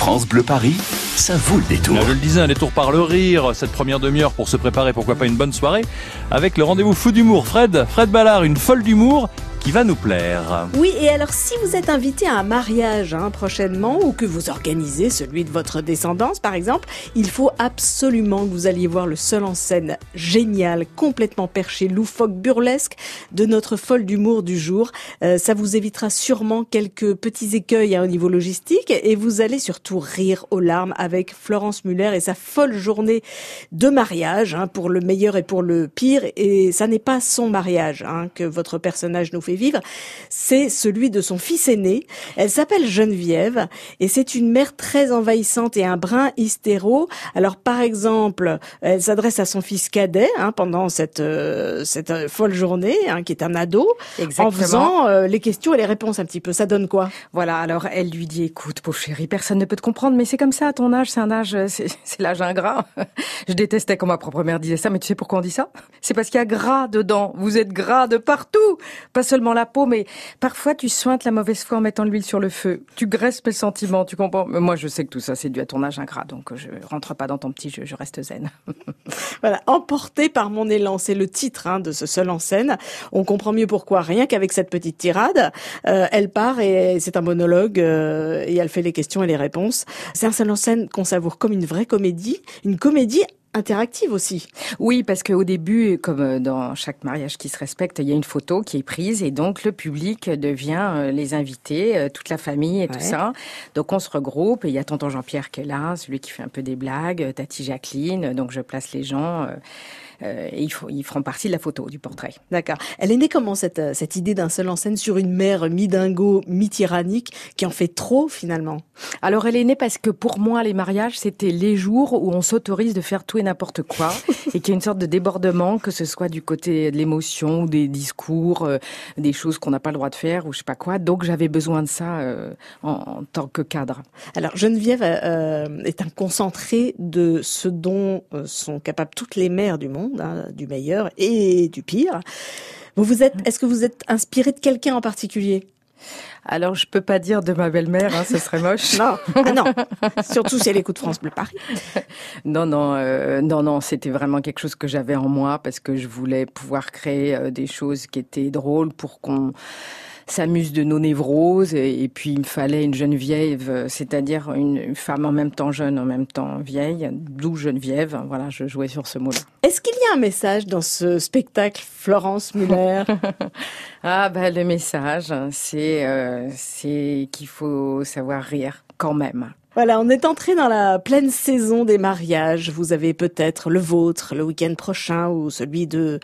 France Bleu Paris, ça vaut le détour. Je le disais, un détour par le rire, cette première demi-heure pour se préparer, pourquoi pas une bonne soirée, avec le rendez-vous fou d'humour. Fred, Fred Ballard, une folle d'humour qui va nous plaire. Oui, et alors si vous êtes invité à un mariage hein, prochainement ou que vous organisez celui de votre descendance par exemple, il faut absolument que vous alliez voir le seul en scène génial, complètement perché, loufoque, burlesque de notre folle d'humour du jour. Euh, ça vous évitera sûrement quelques petits écueils hein, au niveau logistique et vous allez surtout rire aux larmes avec Florence Muller et sa folle journée de mariage hein, pour le meilleur et pour le pire. Et ça n'est pas son mariage hein, que votre personnage nous fait vivre, c'est celui de son fils aîné. Elle s'appelle Geneviève et c'est une mère très envahissante et un brin hystéro. Alors par exemple, elle s'adresse à son fils cadet hein, pendant cette euh, cette euh, folle journée, hein, qui est un ado, en faisant euh, les questions et les réponses un petit peu. Ça donne quoi? Voilà. Alors elle lui dit "Écoute, pauvre chérie, personne ne peut te comprendre, mais c'est comme ça à ton âge. C'est un âge, c'est l'âge ingrat. Je détestais quand ma propre mère disait ça, mais tu sais pourquoi on dit ça? C'est parce qu'il y a gras dedans. Vous êtes gras de partout, pas seulement la peau, mais parfois tu sointes la mauvaise foi en mettant l'huile sur le feu. Tu graisses mes sentiments, tu comprends? Moi, je sais que tout ça, c'est dû à ton âge ingrat, donc je rentre pas dans ton petit jeu, je reste zen. voilà, emporté par mon élan, c'est le titre hein, de ce seul en scène. On comprend mieux pourquoi, rien qu'avec cette petite tirade. Euh, elle part et c'est un monologue euh, et elle fait les questions et les réponses. C'est un seul en scène qu'on savoure comme une vraie comédie, une comédie interactive aussi. Oui, parce qu'au début, comme euh, dans chaque mariage qui se respecte, il y a une photo qui est prise et donc le public devient euh, les invités, euh, toute la famille et tout ça. Donc on se regroupe et il y a tonton Jean-Pierre qui est là, celui qui fait un peu des blagues, Tati Jacqueline, donc je place les gens. Euh, et ils, ils, feront partie de la photo, du portrait. D'accord. Elle est née comment cette, cette idée d'un seul en scène sur une mère mi-dingo, mi-tyrannique, qui en fait trop finalement? Alors elle est née parce que pour moi, les mariages, c'était les jours où on s'autorise de faire tout et n'importe quoi, et qu'il y a une sorte de débordement, que ce soit du côté de l'émotion ou des discours, euh, des choses qu'on n'a pas le droit de faire ou je sais pas quoi. Donc j'avais besoin de ça euh, en, en, tant que cadre. Alors Geneviève euh, est un concentré de ce dont sont capables toutes les mères du monde Hein, du meilleur et du pire. Vous vous êtes, est-ce que vous êtes inspiré de quelqu'un en particulier? Alors, je peux pas dire de ma belle-mère, hein, ce serait moche. non, ah non. Surtout si elle écoute France Bleu Paris. non, non, euh, non, non. C'était vraiment quelque chose que j'avais en moi parce que je voulais pouvoir créer euh, des choses qui étaient drôles pour qu'on s'amuse de nos névroses. Et, puis, il me fallait une jeune vieille, euh, c'est-à-dire une femme en même temps jeune, en même temps vieille, d'où Geneviève. Voilà, je jouais sur ce mot-là. Est-ce qu'il y a un message dans ce spectacle, Florence Muller? Ah, ben, le message, c'est euh, c'est qu'il faut savoir rire quand même. Voilà, on est entré dans la pleine saison des mariages. Vous avez peut-être le vôtre le week-end prochain ou celui de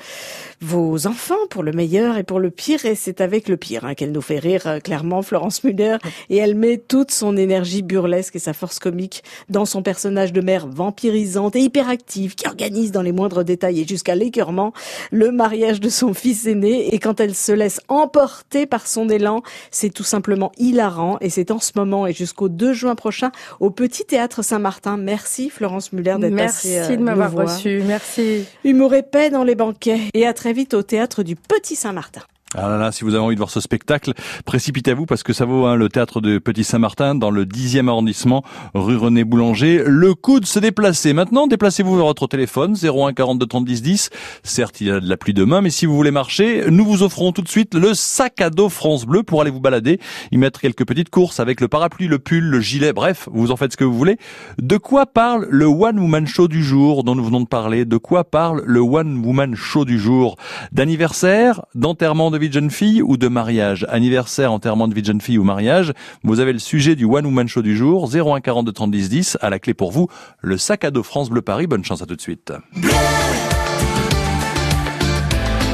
vos enfants pour le meilleur et pour le pire. Et c'est avec le pire hein, qu'elle nous fait rire euh, clairement, Florence Muller. Et elle met toute son énergie burlesque et sa force comique dans son personnage de mère vampirisante et hyperactive qui organise dans les moindres détails et jusqu'à l'écœurement le mariage de son fils aîné. Et quand elle se laisse emporter par son élan, c'est tout simplement hilarant. Et c'est en ce moment et jusqu'au 2 juin prochain au Petit Théâtre Saint-Martin. Merci Florence Muller d'être passée Merci euh, de m'avoir reçu. Merci. Humour épais dans les banquets. Et à très vite au Théâtre du Petit Saint-Martin. Ah là là, si vous avez envie de voir ce spectacle, précipitez-vous parce que ça vaut hein, le théâtre de Petit Saint-Martin dans le 10e arrondissement, rue René Boulanger. Le coup de se déplacer. Maintenant, déplacez-vous vers votre téléphone 01 42 30 10 10. Certes, il y a de la pluie demain, mais si vous voulez marcher, nous vous offrons tout de suite le sac à dos France Bleu pour aller vous balader, y mettre quelques petites courses avec le parapluie, le pull, le gilet, bref, vous en faites ce que vous voulez. De quoi parle le One Woman Show du jour dont nous venons de parler? De quoi parle le One Woman Show du jour? D'anniversaire, d'enterrement de vie de jeune fille ou de mariage, anniversaire, enterrement de vie de jeune fille ou mariage, vous avez le sujet du One Woman Show du jour, 01 42 30 10 10, à la clé pour vous, le sac à dos France Bleu Paris. Bonne chance à tout de suite.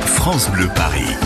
France Bleu Paris.